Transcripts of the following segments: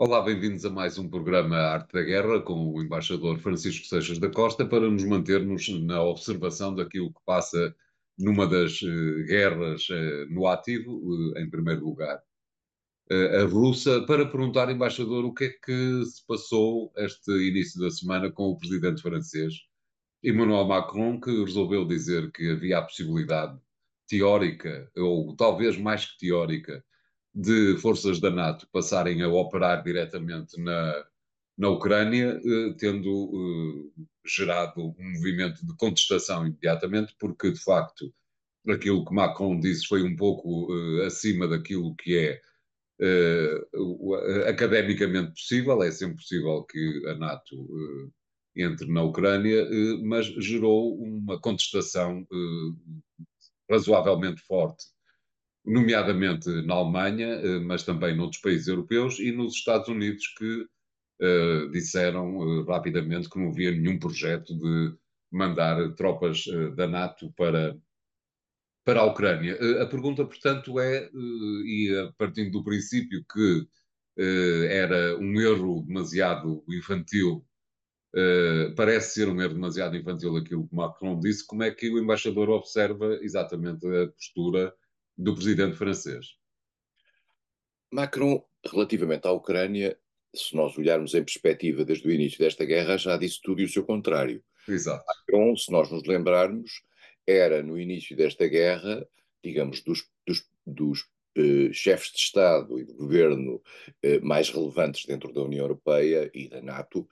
Olá, bem-vindos a mais um programa Arte da Guerra com o embaixador Francisco Seixas da Costa para nos mantermos na observação daquilo que passa numa das uh, guerras uh, no ativo, uh, em primeiro lugar, a russa, para perguntar, embaixador, o que é que se passou este início da semana com o presidente francês, Emmanuel Macron, que resolveu dizer que havia a possibilidade teórica, ou talvez mais que teórica, de forças da NATO passarem a operar diretamente na, na Ucrânia, eh, tendo eh, gerado um movimento de contestação imediatamente, porque de facto aquilo que Macron disse foi um pouco eh, acima daquilo que é academicamente possível, é sempre possível que a NATO entre na Ucrânia, mas gerou uma contestação razoavelmente forte nomeadamente na Alemanha, eh, mas também noutros países europeus e nos Estados Unidos, que uh, disseram uh, rapidamente que não havia nenhum projeto de mandar tropas uh, da NATO para, para a Ucrânia. a pergunta, portanto, é, e a partir do princípio que era um erro demasiado infantil parece ser um erro demasiado infantil aquilo que Macron disse. Como é que o embaixador observa exatamente a postura do presidente francês. Macron, relativamente à Ucrânia, se nós olharmos em perspectiva desde o início desta guerra, já disse tudo e o seu contrário. Exato. Macron, se nós nos lembrarmos, era no início desta guerra, digamos, dos, dos, dos eh, chefes de Estado e de governo eh, mais relevantes dentro da União Europeia e da NATO,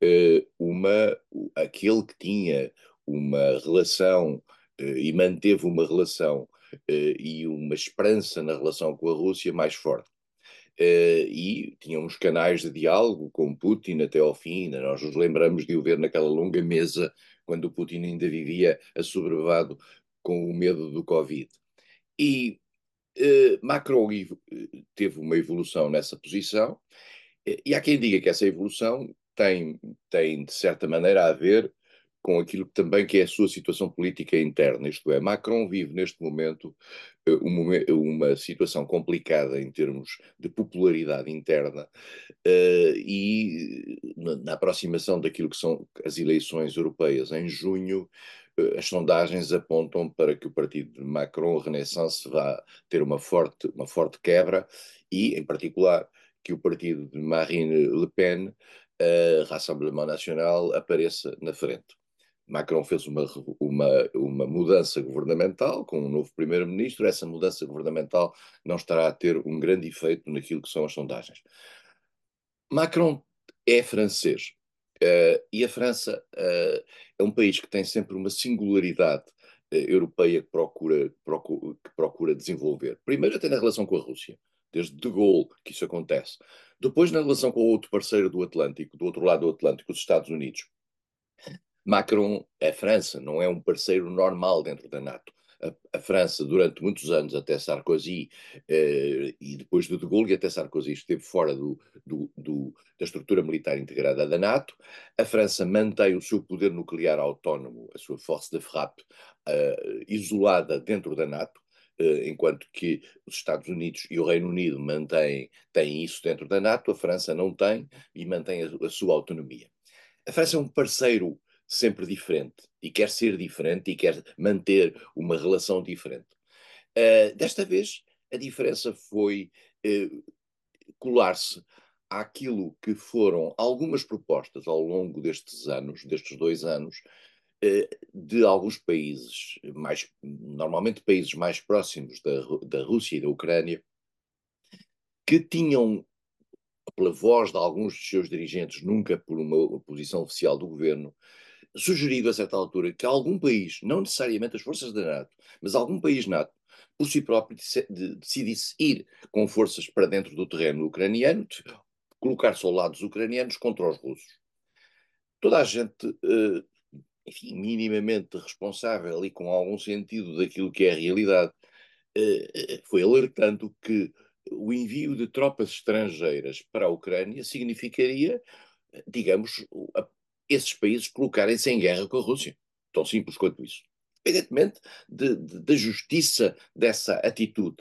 eh, uma, aquele que tinha uma relação eh, e manteve uma relação e uma esperança na relação com a Rússia mais forte. Uh, e tinham uns canais de diálogo com Putin até ao fim. Nós nos lembramos de o ver naquela longa mesa quando o Putin ainda vivia assoberbado com o medo do Covid. E uh, Macron teve uma evolução nessa posição, e há quem diga que essa evolução tem, tem de certa maneira, a ver com aquilo também que é a sua situação política interna, isto é, Macron vive neste momento eh, uma, situação complicada em termos de popularidade interna uh, e na, na, aproximação daquilo que são as eleições europeias em junho, as sondagens apontam para que o partido de Macron, Renaissance, vá ter uma forte, uma forte quebra e, em particular, que o partido de Marine Le Pen, uh, Rassemblement National, apareça na frente. Macron fez uma, uma, uma mudança governamental com um novo primeiro-ministro. Essa mudança governamental não estará a ter um grande efeito naquilo que são as sondagens. Macron é francês uh, e a França uh, é um país que tem sempre uma singularidade uh, europeia que procura, procura, que procura desenvolver. Primeiro, até na relação com a Rússia, desde De Gaulle que isso acontece. Depois, na relação com o outro parceiro do Atlântico, do outro lado do Atlântico, os Estados Unidos Macron é França, não é um parceiro normal dentro da NATO. A, a França, durante muitos anos, até Sarkozy, eh, e depois de De Gaulle, e até Sarkozy esteve fora do, do, do, da estrutura militar integrada da NATO. A França mantém o seu poder nuclear autónomo, a sua force de frappe, eh, isolada dentro da NATO. Uh, enquanto que os Estados Unidos e o Reino Unido mantêm, têm isso dentro da NATO, a França não tem e mantém a, a sua autonomia. A França é um parceiro sempre diferente e quer ser diferente e quer manter uma relação diferente. Uh, desta vez, a diferença foi uh, colar-se àquilo que foram algumas propostas ao longo destes anos, destes dois anos, uh, de alguns países, mais, normalmente países mais próximos da, da Rússia e da Ucrânia, que tinham pela voz de alguns dos seus dirigentes, nunca por uma posição oficial do governo, sugerido a certa altura que algum país, não necessariamente as forças da NATO, mas algum país NATO, por si próprio decidisse ir com forças para dentro do terreno ucraniano, colocar soldados ucranianos contra os russos. Toda a gente, eh, enfim, minimamente responsável e com algum sentido daquilo que é a realidade, eh, eh, foi alertando que o envio de tropas estrangeiras para a Ucrânia significaria, digamos, a esses países colocarem-se em guerra com a Rússia. Tão simples quanto isso. Evidentemente, da justiça dessa atitude.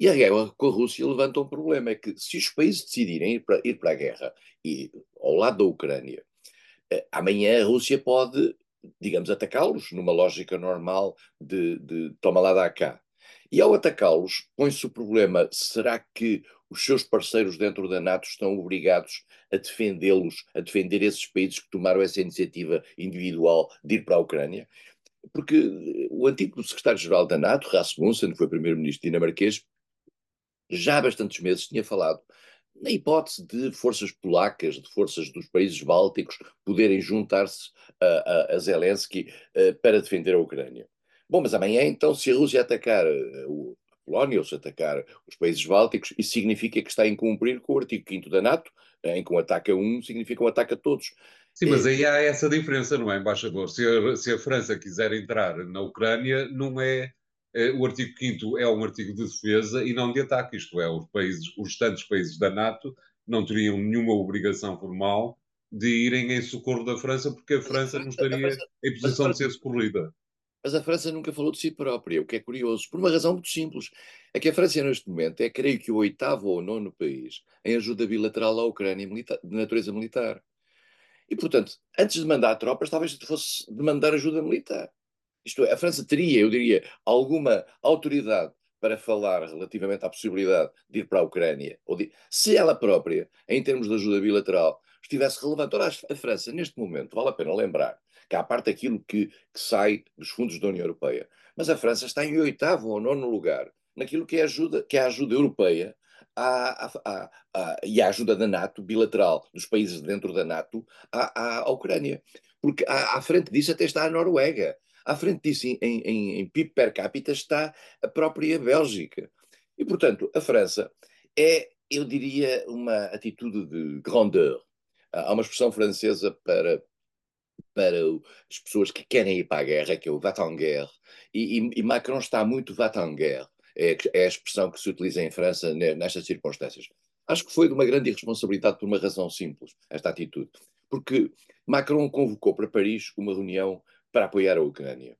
E a guerra com a Rússia levanta um problema: é que se os países decidirem ir para, ir para a guerra e ao lado da Ucrânia, eh, amanhã a Rússia pode, digamos, atacá-los numa lógica normal de, de toma lá da cá. E ao atacá-los, põe-se o problema: será que os seus parceiros dentro da NATO estão obrigados a defendê-los, a defender esses países que tomaram essa iniciativa individual de ir para a Ucrânia? Porque o antigo secretário-geral da NATO, Rasmussen, que foi primeiro-ministro dinamarquês, já há bastantes meses tinha falado na hipótese de forças polacas, de forças dos países bálticos poderem juntar-se a, a, a Zelensky a, para defender a Ucrânia. Bom, mas amanhã, então, se a Rússia atacar a Polónia ou se atacar os países bálticos, isso significa que está a incumprir com o artigo 5 da NATO, em que um ataque a um significa um ataque a todos. Sim, mas aí há essa diferença, não é, embaixador? Se a, se a França quiser entrar na Ucrânia, não é, é, o artigo 5 é um artigo de defesa e não de ataque, isto é, os países, os restantes países da NATO não teriam nenhuma obrigação formal de irem em socorro da França, porque a França não estaria em posição de ser socorrida. Mas a França nunca falou de si própria, o que é curioso, por uma razão muito simples. É que a França, neste momento, é, creio que, o oitavo ou nono país em ajuda bilateral à Ucrânia de natureza militar. E, portanto, antes de mandar tropas, talvez fosse de mandar ajuda militar. Isto é, a França teria, eu diria, alguma autoridade para falar relativamente à possibilidade de ir para a Ucrânia, ou de, se ela própria, em termos de ajuda bilateral, estivesse relevante. Ora, a França, neste momento, vale a pena lembrar que há parte daquilo que, que sai dos fundos da União Europeia, mas a França está em oitavo ou nono lugar naquilo que é, ajuda, que é a ajuda europeia à, à, à, e a ajuda da NATO, bilateral, dos países dentro da NATO, à, à Ucrânia. Porque à, à frente disso até está a Noruega. À frente disso, em, em, em PIB per capita, está a própria Bélgica. E, portanto, a França é, eu diria, uma atitude de grandeur. Há uma expressão francesa para, para as pessoas que querem ir para a guerra, que é o va-t-en-guerre. E, e, e, Macron está muito va-t-en-guerre. É, é, a expressão que se utiliza em França nestas circunstâncias. Acho que foi de uma grande irresponsabilidade por uma razão simples, esta atitude. Porque Macron convocou para Paris uma reunião para apoiar a Ucrânia.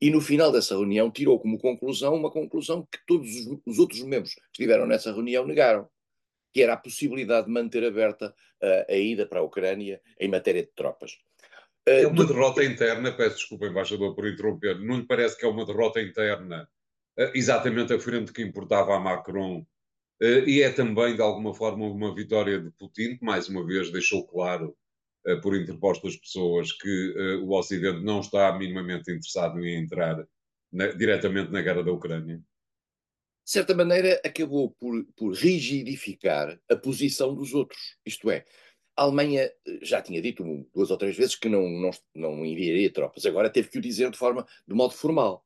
E no final dessa reunião tirou como conclusão uma conclusão que todos os outros membros que estiveram nessa reunião negaram, que era a possibilidade de manter aberta a, a ida para a Ucrânia em matéria de tropas. É uma derrota interna, peço desculpa, embaixador, por interromper, não lhe parece que é uma derrota interna exatamente a frente que importava a Macron e é também, de alguma forma, uma vitória de Putin, que mais uma vez deixou claro eh, por interpostas pessoas que eh, o Ocidente não está minimamente interessado em entrar na, diretamente na guerra da Ucrânia? De certa maneira, acabou por, por rigidificar a posição dos outros. Isto é, a Alemanha eh, já tinha dito duas ou três vezes que não, não, não enviaria tropas, agora teve que o dizer de forma de modo formal.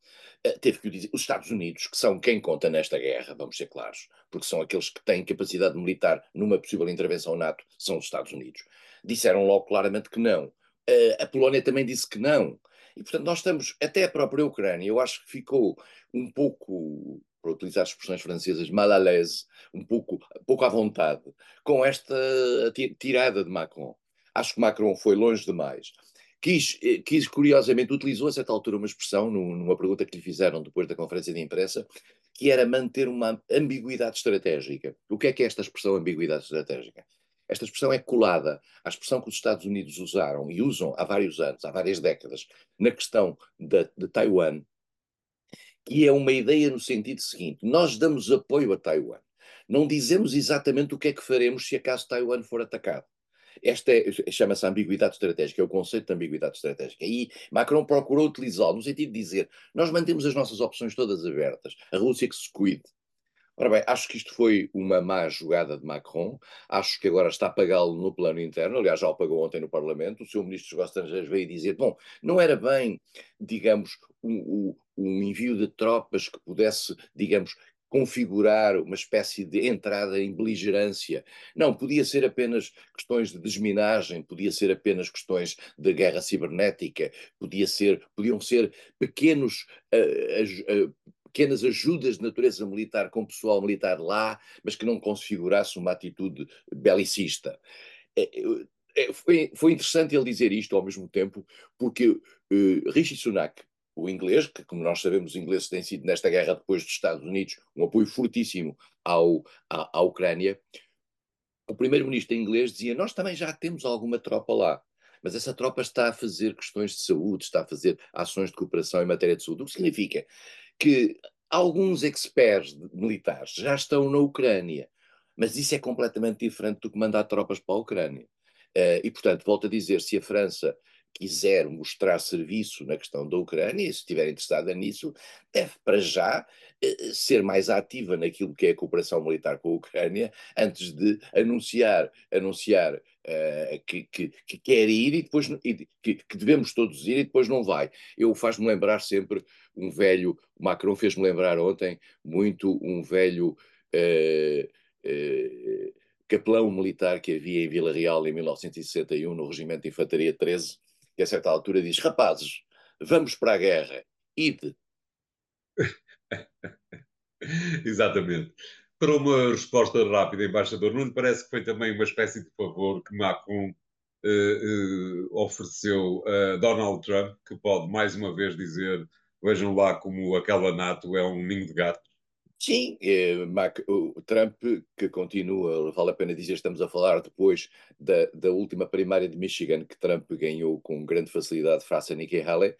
teve que o dizer. Os Estados Unidos, que são quem conta nesta guerra, vamos ser claros, porque são aqueles que têm capacidade militar numa possível intervenção NATO, são os Estados Unidos disseram logo claramente que não. Uh, a Polónia também disse que não. E, portanto, nós estamos, até a própria Ucrânia, eu acho que ficou um pouco, para utilizar expressões francesas, mal à l'aise, um pouco, pouco à vontade, com esta tirada de Macron. Acho que Macron foi longe demais. Quis, eh, quis, curiosamente, utilizou a certa altura uma expressão, numa pergunta que lhe fizeram depois da conferência de imprensa, que era manter uma ambiguidade estratégica. O que é que é esta expressão ambiguidade estratégica? Esta expressão é colada à expressão que os Estados Unidos usaram e usam há vários anos, há várias décadas, na questão de Taiwan, que é uma ideia no sentido seguinte: nós damos apoio a Taiwan. Não dizemos exatamente o que é que faremos se acaso Taiwan for atacado. Esta é, chama-se ambiguidade estratégica, é o conceito de ambiguidade estratégica. E Macron procurou utilizá-lo no sentido de dizer: nós mantemos as nossas opções todas abertas, a Rússia que se cuide, Ora bem, acho que isto foi uma má jogada de Macron, acho que agora está a pagá-lo no plano interno, aliás já o pagou ontem no Parlamento, o seu Ministro dos Negócios Estrangeiros veio dizer, bom, não era bem, digamos, um, um envio de tropas que pudesse, digamos, configurar uma espécie de entrada em beligerância. Não, podia ser apenas questões de desminagem, podia ser apenas questões de guerra cibernética, podia ser, podiam ser pequenos uh, uh, pequenas ajudas de natureza militar com pessoal militar lá, mas que não configurasse uma atitude belicista. É, é, foi, foi, interessante ele dizer isto ao mesmo tempo, porque uh, Rishi Sunak o inglês, que como nós sabemos, os ingleses têm sido nesta guerra depois dos Estados Unidos um apoio fortíssimo ao, à, à Ucrânia, o primeiro-ministro inglês dizia: Nós também já temos alguma tropa lá, mas essa tropa está a fazer questões de saúde, está a fazer ações de cooperação em matéria de saúde, o que significa que alguns experts militares já estão na Ucrânia, mas isso é completamente diferente do que mandar tropas para a Ucrânia. Uh, e, portanto, volto a dizer: se a França quiser mostrar serviço na questão da Ucrânia, e se estiver interessada nisso, deve para já eh, ser mais ativa naquilo que é a cooperação militar com a Ucrânia, antes de anunciar, anunciar uh, que, que, que, quer ir e depois e, que, que, devemos todos ir e depois não vai. Eu faz-me lembrar sempre um velho, o Macron fez-me lembrar ontem muito um velho uh, uh, capelão militar que havia em Vila Real em 1961 no Regimento de Infantaria 13, que a certa altura diz: Rapazes, vamos para a guerra, ide. Exatamente. Para uma resposta rápida, embaixador, não lhe parece que foi também uma espécie de favor que Macron uh, uh, ofereceu a Donald Trump, que pode mais uma vez dizer: vejam lá como aquela NATO é um ninho de gatos? Sim, eh, Mac, o Trump, que continua, vale a pena dizer, estamos a falar depois da, da última primária de Michigan, que Trump ganhou com grande facilidade face a Nikki Haley.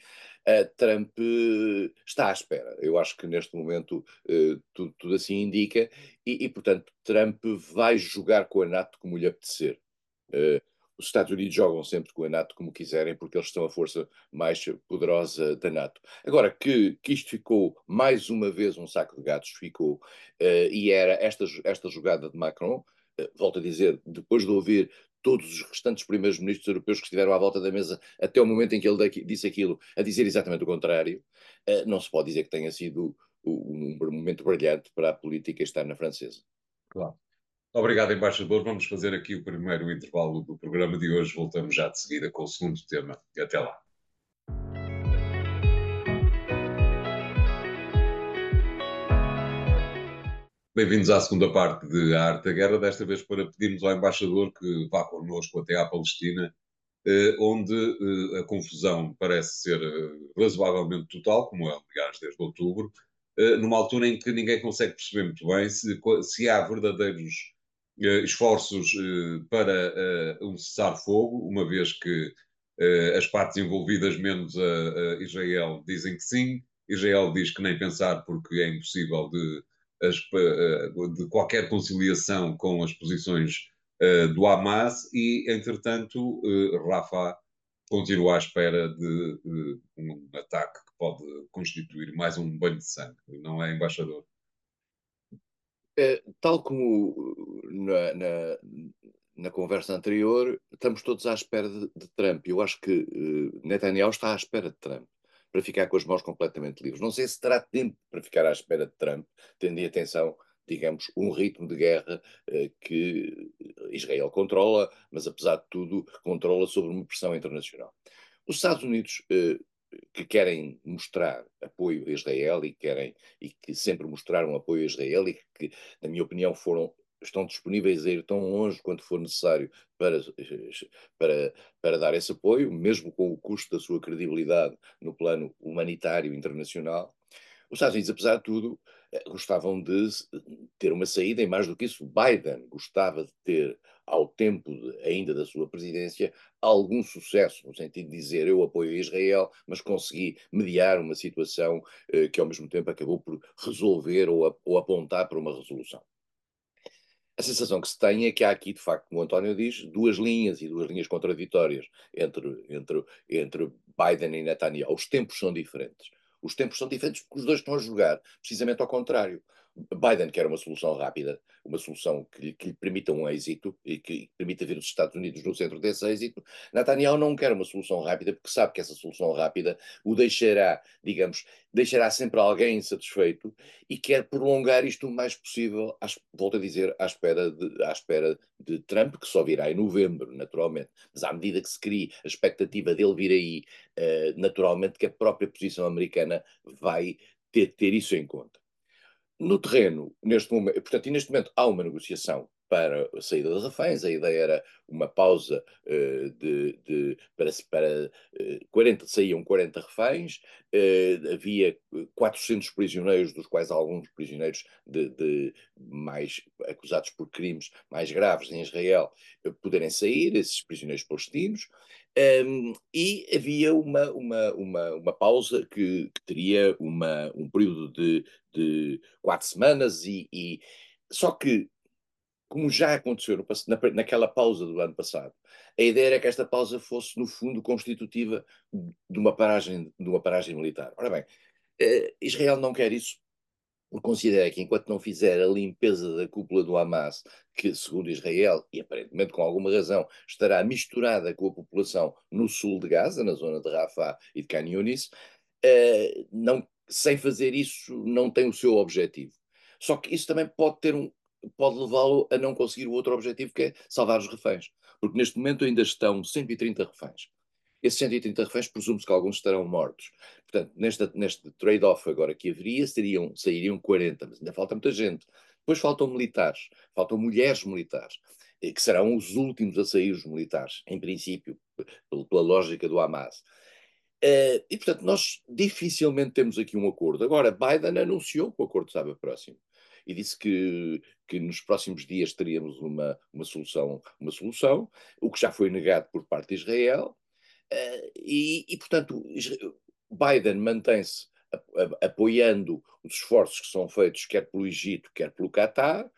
Trump uh, está à espera. Eu acho que neste momento uh, tudo, tudo, assim indica, e, e, portanto Trump vai jogar com a NATO como lhe apetecer. Uh, os Estados Unidos jogam sempre com a NATO como quiserem, porque eles são a força mais poderosa da NATO. Agora, que, que isto ficou mais uma vez um saco de gatos, ficou, uh, e era esta, esta jogada de Macron, uh, volto a dizer, depois de ouvir todos os restantes primeiros ministros europeus que estiveram à volta da mesa até o momento em que ele disse aquilo, a dizer exatamente o contrário, uh, não se pode dizer que tenha sido um, um momento brilhante para a política externa francesa. Claro. Obrigado, embaixador. Vamos fazer aqui o primeiro intervalo do programa de hoje. Voltamos já de seguida com o segundo tema. Até lá. Bem-vindos à segunda parte de A Arte da Guerra, desta vez para pedirmos ao embaixador que vá connosco até à Palestina, eh, onde eh, a confusão parece ser eh, razoavelmente total, como é, aliás, desde outubro, numa altura em que ninguém consegue perceber muito bem se, se há verdadeiros esforços para um cessar-fogo, uma vez que as partes envolvidas, menos a, Israel, dizem que sim. Israel diz que nem pensar porque é impossível de, de qualquer conciliação com as posições do Hamas e, entretanto, Rafa continua à espera de, de, um ataque que pode constituir mais um banho de sangue, não é, embaixador? É, tal como na, na, na, conversa anterior, estamos todos à espera de, de Trump. Eu acho que uh, Netanyahu está à espera de Trump para ficar com as mãos completamente livres. Não sei se terá tempo para ficar à espera de Trump, tendo em atenção, digamos, um ritmo de guerra uh, que Israel controla, mas apesar de tudo controla sob uma pressão internacional. Os Estados Unidos uh, que querem mostrar apoio a Israel e querem e que sempre mostraram apoio a Israel e que, na minha opinião, foram estão disponíveis a ir tão longe quanto for necessário para, para, para dar esse apoio, mesmo com o custo da sua credibilidade no plano humanitário internacional. Os Estados Unidos, apesar de tudo, eh, gostavam de ter uma saída e, mais do que isso, Biden gostava de ter, ao tempo de, ainda da sua presidência, algum sucesso, no sentido de dizer eu apoio Israel, mas consegui mediar uma situação eh, que, ao mesmo tempo, acabou por resolver ou, ou apontar para uma resolução. A sensação que se tem é que há aqui, de facto, como o António diz, duas linhas e duas linhas contraditórias entre, entre, entre Biden e Netanyahu. Os tempos são diferentes. Os tempos são diferentes porque os dois estão a jogar precisamente ao contrário. Biden quer uma solução rápida, uma solução que, que lhe permita um êxito e que permita ver os Estados Unidos no centro desse êxito. Netanyahu não quer uma solução rápida porque sabe que essa solução rápida o deixará, digamos, deixará sempre alguém insatisfeito e quer prolongar isto o mais possível, às, volto a dizer, à espera, de, à espera de Trump, que só virá em novembro, naturalmente. Mas à medida que se cria a expectativa dele vir aí, uh, naturalmente que a própria posição americana vai ter, ter isso em conta. No terreno, neste momento, portanto, neste momento há uma negociação para a saída de reféns. A ideia era uma pausa uh, de, de, para, para uh, 40, saíam 40 reféns, uh, havia 400 prisioneiros, dos quais alguns prisioneiros de, de mais acusados por crimes mais graves em Israel poderem sair, esses prisioneiros palestinos. Um, e havia uma, uma, uma, uma pausa que, que teria uma, um período de, de quatro semanas, e, e só que como já aconteceu no, na, naquela pausa do ano passado, a ideia era que esta pausa fosse, no fundo, constitutiva de uma paragem, de uma paragem militar. Ora bem, eh, Israel não quer isso, porque considera que enquanto não fizer a limpeza da cúpula do Hamas, que, segundo Israel, e aparentemente com alguma razão, estará misturada com a população no sul de Gaza, na zona de Rafah e de Khan Yunis, eh, não, sem fazer isso não tem o seu objetivo. Só que isso também pode ter um, pode levá-lo a não conseguir o outro objetivo, que é salvar os reféns. Porque neste momento ainda estão 130 reféns. Esses 130 reféns presume-se que alguns estarão mortos. Portanto, neste, neste trade-off agora que haveria, seriam, sairiam 40, mas ainda falta muita gente. Depois faltam militares, faltam mulheres militares, eh, que serão os últimos a sair os militares, em princípio, pela lógica do Hamas. Eh, e, portanto, nós dificilmente temos aqui um acordo. Agora, Biden anunciou que o acordo estava próximo e disse que, que nos próximos dias teríamos uma, uma, solução, uma solução, o que já foi negado por parte de Israel. Uh, e, e, portanto, Biden mantém-se apoiando os esforços que são feitos quer pelo Egito, quer pelo Catar,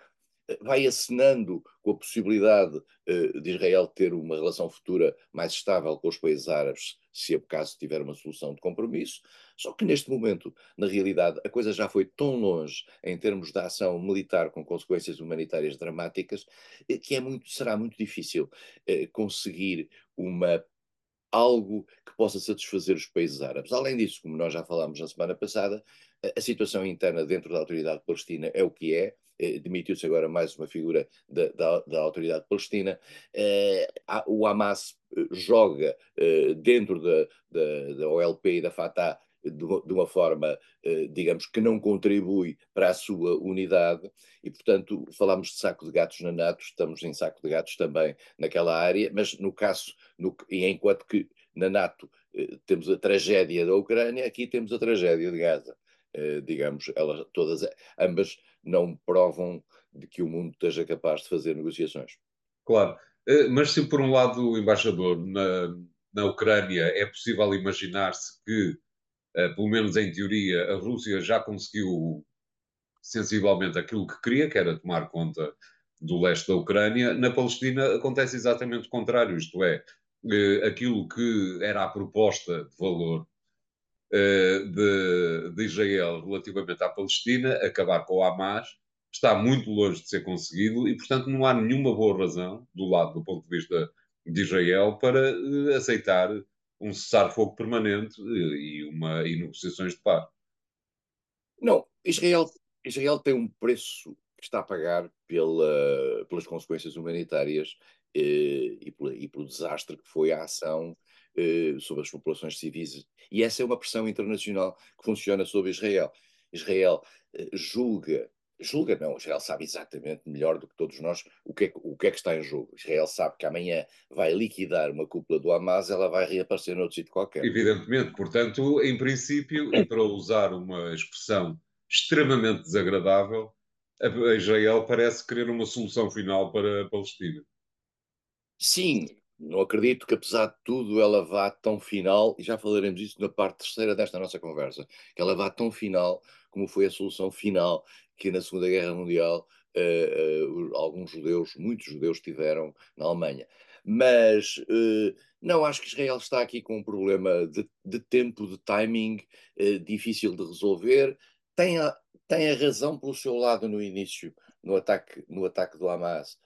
vai acenando com a possibilidade uh, de Israel ter uma relação futura mais estável com os países árabes, se é o caso tiver uma solução de compromisso. Só que neste momento, na realidade, a coisa já foi tão longe em termos de ação militar com consequências humanitárias dramáticas, que é muito, será muito difícil conseguir uma algo que possa satisfazer os países árabes. Além disso, como nós já falámos na semana passada, a situação interna dentro da autoridade palestina é o que é, eh, demitiu-se agora mais uma figura da, da, da autoridade palestina. Eh, o Hamas eh, joga dentro da, da, da OLP e da Fatah de uma forma, digamos, que não contribui para a sua unidade, e portanto falamos de saco de gatos na NATO, estamos em saco de gatos também naquela área, mas no caso, no, enquanto que na NATO temos a tragédia da Ucrânia, aqui temos a tragédia de Gaza. digamos, elas todas, ambas não provam de que o mundo esteja capaz de fazer negociações. Claro, eh, mas se por um lado, embaixador, na, na Ucrânia é possível imaginar-se que, eh, pelo menos em teoria, a Rússia já conseguiu sensivelmente aquilo que queria, que era tomar conta do leste da Ucrânia, na Palestina acontece exatamente o contrário, isto é, eh, aquilo que era a proposta de valor eh, de, de, Israel relativamente à Palestina, acabar com o Hamas, está muito longe de ser conseguido e, portanto, não há nenhuma boa razão, do lado do ponto de vista de Israel, para aceitar um cessar-fogo permanente uh, e, uma, e negociações de paz. Não, Israel, Israel tem um preço que está a pagar pela, pelas consequências humanitárias e, e pelo desastre que foi a ação eh, sobre as populações civis. E essa é uma pressão internacional que funciona sobre Israel. Israel eh, julga, julga não, Israel sabe exatamente melhor do que todos nós o que, é, o que é que está em jogo. Israel sabe que amanhã vai liquidar uma cúpula do Hamas, ela vai reaparecer noutro sítio qualquer. Evidentemente, portanto, em princípio, e para usar uma expressão extremamente desagradável, a Israel parece querer uma solução final para a Palestina. Sim, não acredito que, apesar de tudo, ela vá tão final, e já falaremos disso na parte terceira desta nossa conversa, que ela vá tão final como foi a solução final que na Segunda Guerra Mundial uh, uh, alguns judeus, muitos judeus, tiveram na Alemanha. Mas uh, não acho que Israel está aqui com um problema de, de tempo, de timing difícil de resolver. Tem a, tem a razão pelo seu lado no início, no ataque, no ataque do Hamas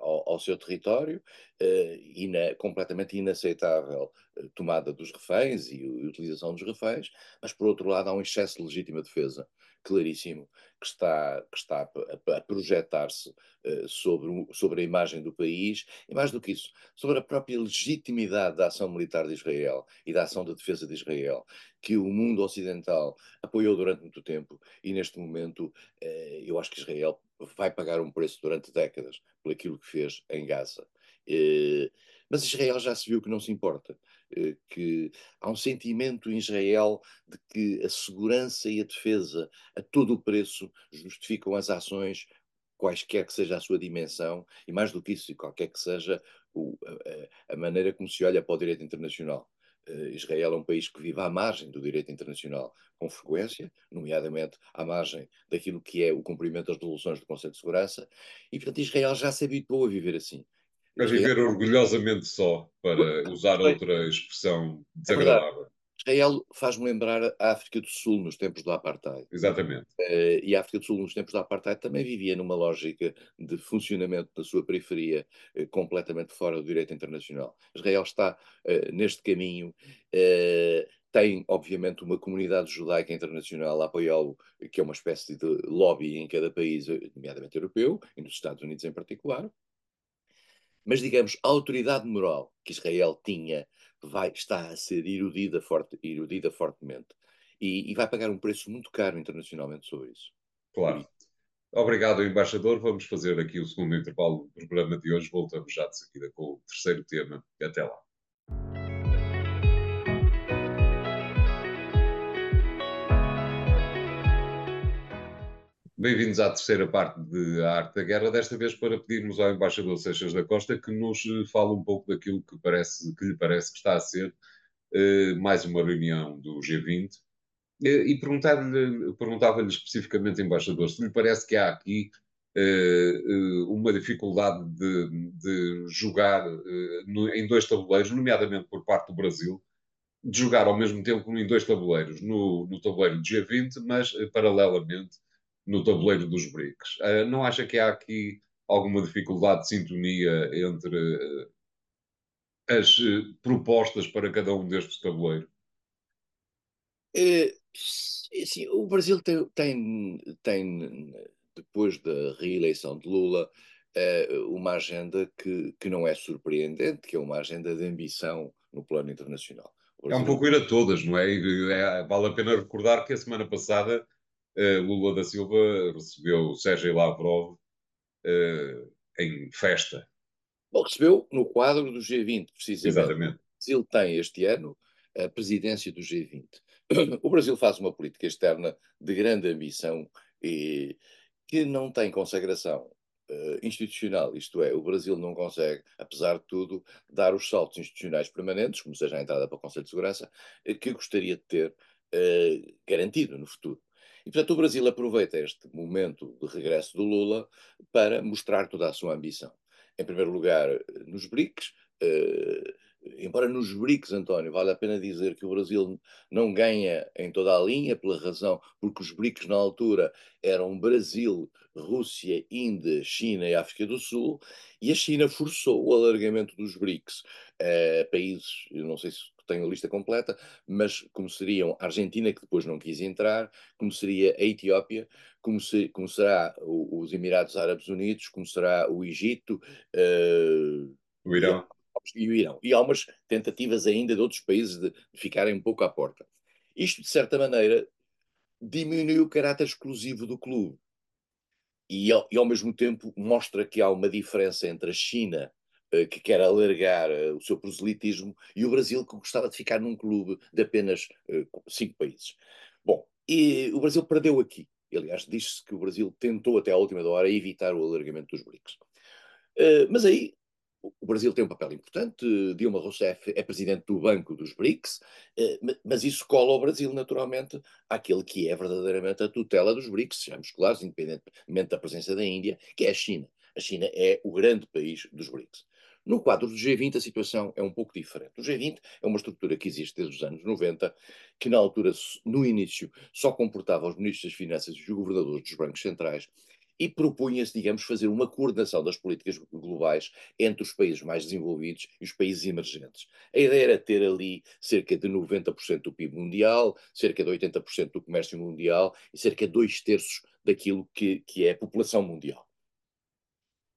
ao, seu território, uh, ina, completamente inaceitável uh, tomada dos reféns e, e utilização dos reféns, mas por outro lado há um excesso de legítima defesa claríssimo que está, que está a, projetar-se uh, sobre, sobre a imagem do país e, mais do que isso, sobre a própria legitimidade da ação militar de Israel e da ação de defesa de Israel, que o mundo ocidental apoiou durante muito tempo e, neste momento, eu acho que Israel vai pagar um preço durante décadas por aquilo que fez em Gaza. Eh, mas Israel já se viu que não se importa, eh, que há um sentimento em Israel de que a segurança e a defesa a todo o preço justificam as ações, quaisquer que seja a sua dimensão, e mais do que isso, qualquer que seja o, a, a, maneira como se olha para o direito internacional. Uh, Israel é um país que vive à margem do direito internacional com frequência, nomeadamente à margem daquilo que é o cumprimento das resoluções do Conselho de Segurança, e portanto Israel já se habituou a viver assim. A viver orgulhosamente só, para usar outra expressão é desagradável. É Israel faz-me lembrar a África do Sul nos tempos do Apartheid. Exatamente. Uh, e a África do Sul nos tempos do Apartheid também vivia numa lógica de funcionamento da sua periferia uh, completamente fora do direito internacional. Israel está uh, neste caminho. tem, obviamente, uma comunidade judaica internacional a apoiá-lo, que é uma espécie de lobby em cada país, nomeadamente europeu, e nos Estados Unidos em particular. Mas, digamos, a autoridade moral que Israel tinha vai, está a ser erudida, forte, erudida fortemente. E, e, vai pagar um preço muito caro internacionalmente sobre isso. Claro. Obrigado, embaixador. Vamos fazer aqui o segundo intervalo do programa de hoje. Voltamos já de seguida com o terceiro tema. Até lá. Bem-vindos à terceira parte de A Arte da Guerra, desta vez para pedirmos ao embaixador Seixas da Costa que nos eh, fale um pouco daquilo que, parece, que lhe parece que está a ser uh, mais uma reunião do G20 uh, e perguntava-lhe especificamente, embaixador, se lhe parece que há aqui uma dificuldade de, de jogar no, em dois tabuleiros, nomeadamente por parte do Brasil, de jogar ao mesmo tempo em dois tabuleiros, no, no tabuleiro do G20, mas paralelamente no tabuleiro dos BRICS. Uh, não acha que há aqui alguma dificuldade de sintonia entre uh, as uh, propostas para cada um destes tabuleiros? É, sim, o Brasil tem, tem, tem, depois da reeleição de Lula, uma agenda que, que não é surpreendente, que é uma agenda de ambição no plano internacional. É um pouco ir a todas, não é? é? Vale a pena recordar que a semana passada Lula da Silva recebeu Sérgio Lavrov uh, em festa. Bom, recebeu no quadro do G20, precisamente. Exatamente. O Brasil tem este ano a presidência do G20. O Brasil faz uma política externa de grande ambição e que não tem consagração uh, institucional, isto é, o Brasil não consegue, apesar de tudo, dar os saltos institucionais permanentes, como seja a entrada para o Conselho de Segurança, que gostaria de ter uh, garantido no futuro. E, portanto, o Brasil aproveita este momento de regresso do Lula para mostrar toda a sua ambição. Em primeiro lugar, nos BRICS, eh, embora nos BRICS, António, vale a pena dizer que o Brasil não ganha em toda a linha, pela razão, porque os BRICS na altura eram Brasil, Rússia, Índia, China e África do Sul, e a China forçou o alargamento dos BRICS a países, eu não sei se tenho a lista completa, mas como seriam a Argentina, que depois não quis entrar, como seria a Etiópia, como, se, como será os Emirados Árabes Unidos, como será o Egito, uh, o Irão. E, o Irão. E há umas tentativas ainda de outros países de, de ficarem um pouco à porta. Isto, de certa maneira, diminui o caráter exclusivo do clube. E ao, e ao mesmo tempo mostra que há uma diferença entre a China que quer alargar eh, o seu proselitismo, e o Brasil que gostava de ficar num clube de apenas eh, cinco países. Bom, e o Brasil perdeu aqui. Aliás, diz-se que o Brasil tentou até à última hora evitar o alargamento dos BRICS. Mas aí o Brasil tem um papel importante, Dilma Rousseff é presidente do Banco dos BRICS, mas isso cola ao Brasil, naturalmente, àquele que é verdadeiramente a tutela dos BRICS, sejamos claros, independentemente da presença da Índia, que é a China. A China é o grande país dos BRICS. No quadro do G20 a situação é um pouco diferente. O G20 é uma estrutura que existe desde os anos 90, que na altura, no início, só comportava os ministros das Finanças e os governadores dos bancos centrais e propunha-se, digamos, fazer uma coordenação das políticas globais entre os países mais desenvolvidos e os países emergentes. A ideia era ter ali cerca de 90% do PIB mundial, cerca de 80% do comércio mundial e cerca de dois terços daquilo que, que é a população mundial.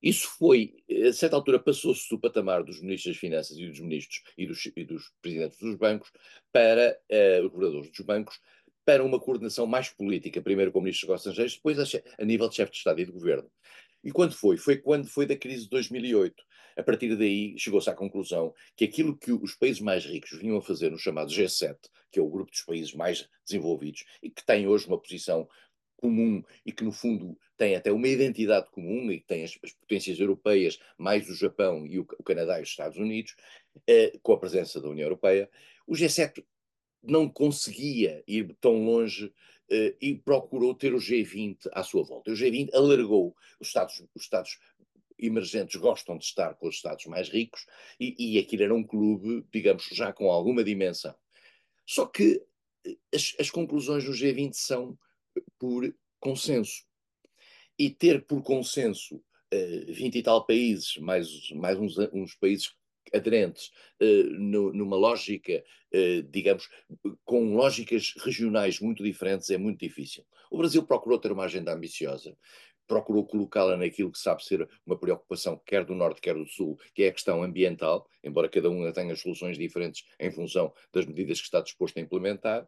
Isso foi, a certa altura, passou-se do patamar dos ministros das Finanças e dos ministros e dos, e dos presidentes dos bancos para uh, os governadores dos bancos, para uma coordenação mais política, primeiro com o Ministro dos Estrangeiros, depois a, a nível de chefe de Estado e de Governo. E quando foi? Foi quando foi da crise de 2008. A partir daí chegou-se à conclusão que aquilo que os países mais ricos vinham a fazer no chamado G7, que é o grupo dos países mais desenvolvidos e que tem hoje uma posição comum e que, no fundo, tem até uma identidade comum e tem as, as potências europeias, mais o Japão e o, o Canadá e os Estados Unidos, eh, com a presença da União Europeia, o G7 não conseguia ir tão longe eh, e procurou ter o G20 à sua volta. O G20 alargou. Os Estados, os Estados emergentes gostam de estar com os Estados mais ricos e, e aquilo era um clube, digamos, já com alguma dimensão. Só que eh, as, as conclusões do G20 são por consenso. E ter por consenso uh, 20 e tal países, mais, mais uns, uns países aderentes, uh, no, numa lógica, uh, digamos, com lógicas regionais muito diferentes, é muito difícil. O Brasil procurou ter uma agenda ambiciosa, procurou colocá-la naquilo que sabe ser uma preocupação, quer do Norte, quer do Sul, que é a questão ambiental, embora cada uma tenha soluções diferentes em função das medidas que está disposto a implementar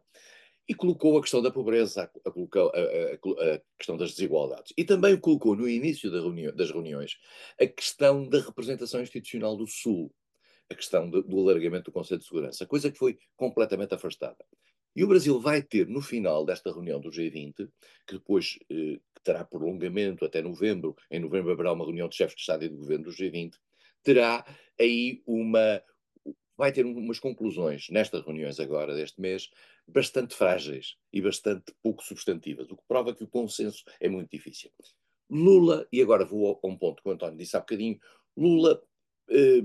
e colocou a questão da pobreza, a, a, a, a, questão das desigualdades. E também colocou no início da reunião, das reuniões a questão da representação institucional do Sul, a questão do alargamento do Conselho de Segurança, coisa que foi completamente afastada. E o Brasil vai ter, no final desta reunião do G20, que depois eh, terá prolongamento até novembro, em novembro haverá uma reunião de chefes de Estado e de Governo do G20, terá aí uma. Vai ter umas conclusões nestas reuniões agora deste mês bastante frágeis e bastante pouco substantivas, o que prova que o consenso é muito difícil. Lula, e agora vou a um ponto que o António disse há bocadinho, Lula eh,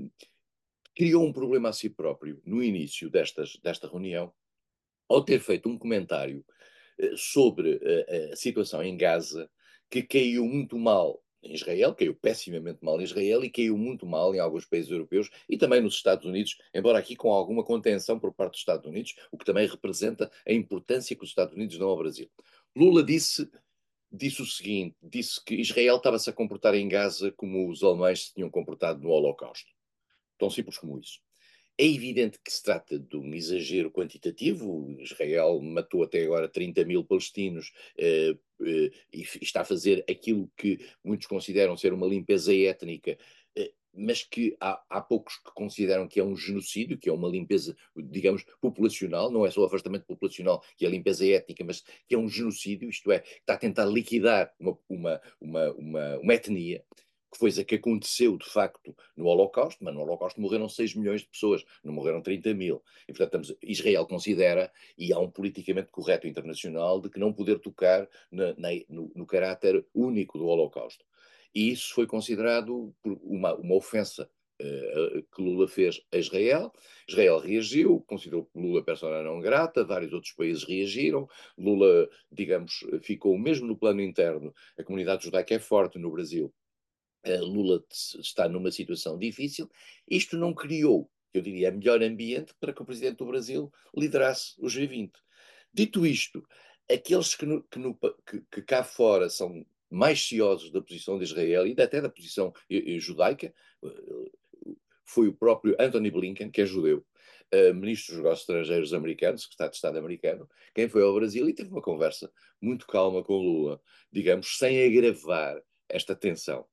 criou um problema a si próprio no início destas, desta reunião, ao ter feito um comentário eh, sobre eh, a situação em Gaza, que caiu muito mal em Israel, caiu pessimamente mal em Israel e caiu muito mal em alguns países europeus e também nos Estados Unidos, embora aqui com alguma contenção por parte dos Estados Unidos, o que também representa a importância que os Estados Unidos dão ao Brasil. Lula disse, disse o seguinte: disse que Israel estava-se a comportar em Gaza como os alemães se tinham comportado no Holocausto. Tão simples como isso. É evidente que se trata de um exagero quantitativo. Israel matou até agora 30 mil palestinos eh, eh, e está a fazer aquilo que muitos consideram ser uma limpeza étnica, eh, mas que há, há, poucos que consideram que é um genocídio, que é uma limpeza, digamos, populacional, não é só o afastamento populacional, que é a limpeza étnica, mas que é um genocídio, isto é, está a tentar liquidar uma, uma, uma, uma, uma etnia coisa que aconteceu de facto no Holocausto, mas no Holocausto morreram 6 milhões de pessoas, não morreram 30 mil. E portanto estamos, Israel considera, e há um politicamente correto internacional, de que não poder tocar na, na, no, no, caráter único do Holocausto. E isso foi considerado uma, uma ofensa uh, que Lula fez a Israel. Israel reagiu, considerou Lula persona não grata, vários outros países reagiram. Lula, digamos, ficou mesmo no plano interno. A comunidade judaica é forte no Brasil Lula está numa situação difícil. Isto não criou, eu diria, melhor ambiente para que o presidente do Brasil liderasse o G20. Dito isto, aqueles que, no, que, no, que, que cá fora são mais ciosos da posição de Israel e até da posição judaica, eh, foi o próprio Anthony Blinken, que é judeu, uh, ministro dos negócios estrangeiros americanos, que está de Estado americano, quem foi ao Brasil e teve uma conversa muito calma com Lula, digamos, sem agravar esta tensão.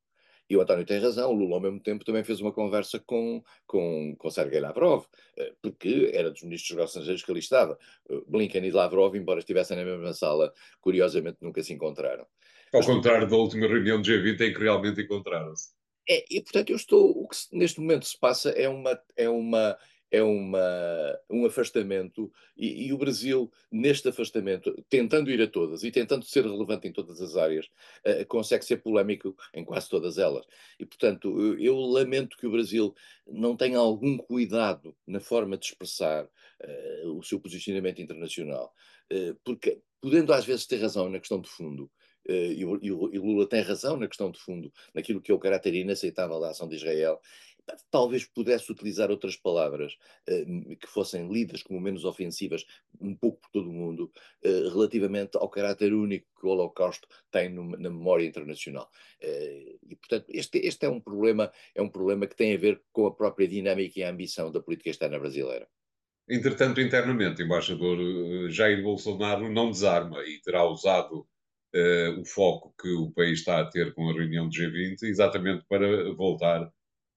E o António tem razão, o Lula ao mesmo tempo também fez uma conversa com, com, com Sergei Lavrov, eh, porque era dos ministros dos estrangeiros que ali estava. Eh, Blinken e Lavrov, embora estivessem na mesma sala, curiosamente nunca se encontraram. Ao Mas, contrário da última reunião do G20 em que realmente encontraram-se. É, e portanto eu estou, o que neste momento se passa é uma, é uma, é uma, um afastamento e, e, o Brasil, neste afastamento, tentando ir a todas e tentando ser relevante em todas as áreas, uh, consegue ser polémico em quase todas elas. E, portanto, eu, eu, lamento que o Brasil não tenha algum cuidado na forma de expressar uh, o seu posicionamento internacional, uh, porque, podendo às vezes ter razão na questão de fundo, e, e, o, Lula tem razão na questão de fundo, naquilo que é o caráter inaceitável da ação de Israel, talvez pudesse utilizar outras palavras uh, que fossem lidas como menos ofensivas um pouco por todo o mundo, uh, relativamente ao caráter único que o Holocausto tem no, na memória internacional. Uh, e, portanto, este, este é um problema, é um problema que tem a ver com a própria dinâmica e a ambição da política externa brasileira. Entretanto, internamente, o embaixador Jair Bolsonaro não desarma e terá usado o foco que o país está a ter com a reunião do G20 exatamente para voltar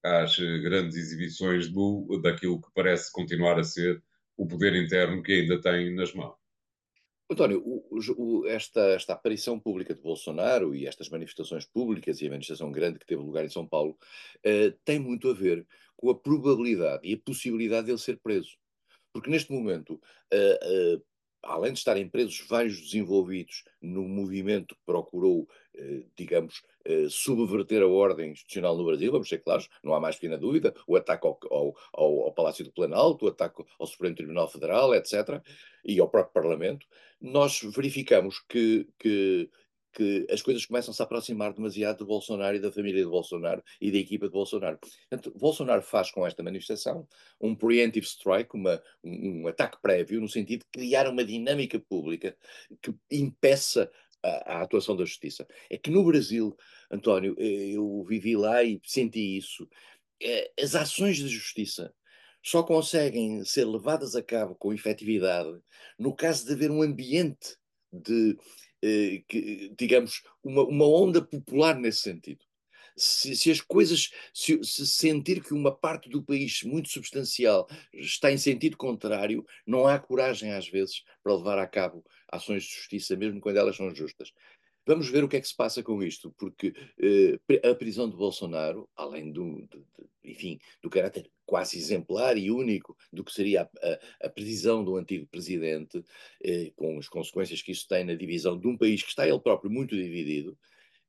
às grandes exibições do, daquilo que parece continuar a ser o poder interno que ainda tem nas mãos. António, o, o, esta, esta, aparição pública de Bolsonaro e estas manifestações públicas e a manifestação grande que teve lugar em São Paulo uh, tem muito a ver com a probabilidade e a possibilidade de ele ser preso. Porque neste momento, uh, uh, além de estarem presos vários desenvolvidos no movimento que procurou, uh, digamos, subverter a ordem institucional no Brasil, vamos ser claros, não há mais pequena dúvida, o ataque ao, ao, ao, Palácio do Planalto, o ataque ao Supremo Tribunal Federal, etc., e ao próprio Parlamento, nós verificamos que, que que as coisas começam a se aproximar demasiado de Bolsonaro e da família de Bolsonaro e da equipa de Bolsonaro. Portanto, Bolsonaro faz com esta manifestação um preemptive strike, uma, um, um, ataque prévio, no sentido de criar uma dinâmica pública que impeça a, a, atuação da justiça. É que no Brasil, António, eu vivi lá e senti isso. É, as ações de justiça só conseguem ser levadas a cabo com efetividade no caso de haver um ambiente de eh, que, digamos, uma, uma onda popular nesse sentido. Se, se, as coisas, se, se, sentir que uma parte do país muito substancial está em sentido contrário, não há coragem às vezes para levar a cabo ações de justiça, mesmo quando elas são justas. Vamos ver o que é que se passa com isto, porque eh, a prisão de Bolsonaro, além do, de, de, enfim, do caráter quase exemplar e único do que seria a, a, a prisão do antigo presidente, eh, com as consequências que isso tem na divisão de um país que está ele próprio muito dividido,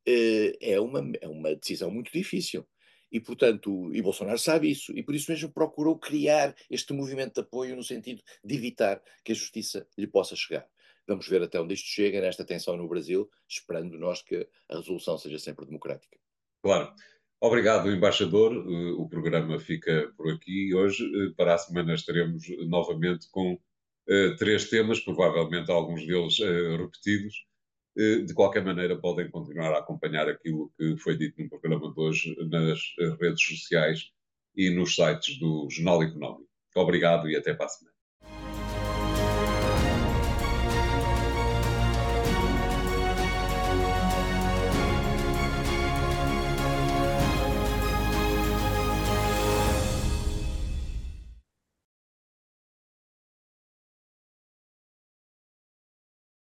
eh, é, uma, é uma decisão muito difícil. E, portanto, e Bolsonaro sabe isso, e por isso mesmo procurou criar este movimento de apoio no sentido de evitar que a justiça lhe possa chegar. Vamos ver até onde isto chega nesta tensão no Brasil, esperando nós que a resolução seja sempre democrática. Claro. Obrigado, embaixador. Eh, o programa fica por aqui hoje. Eh, para a semana estaremos novamente com uh, três temas, provavelmente alguns deles repetidos. De qualquer maneira, podem continuar a acompanhar aquilo que foi dito no programa de hoje nas redes sociais e nos sites do Jornal Económico. Obrigado e até para a semana.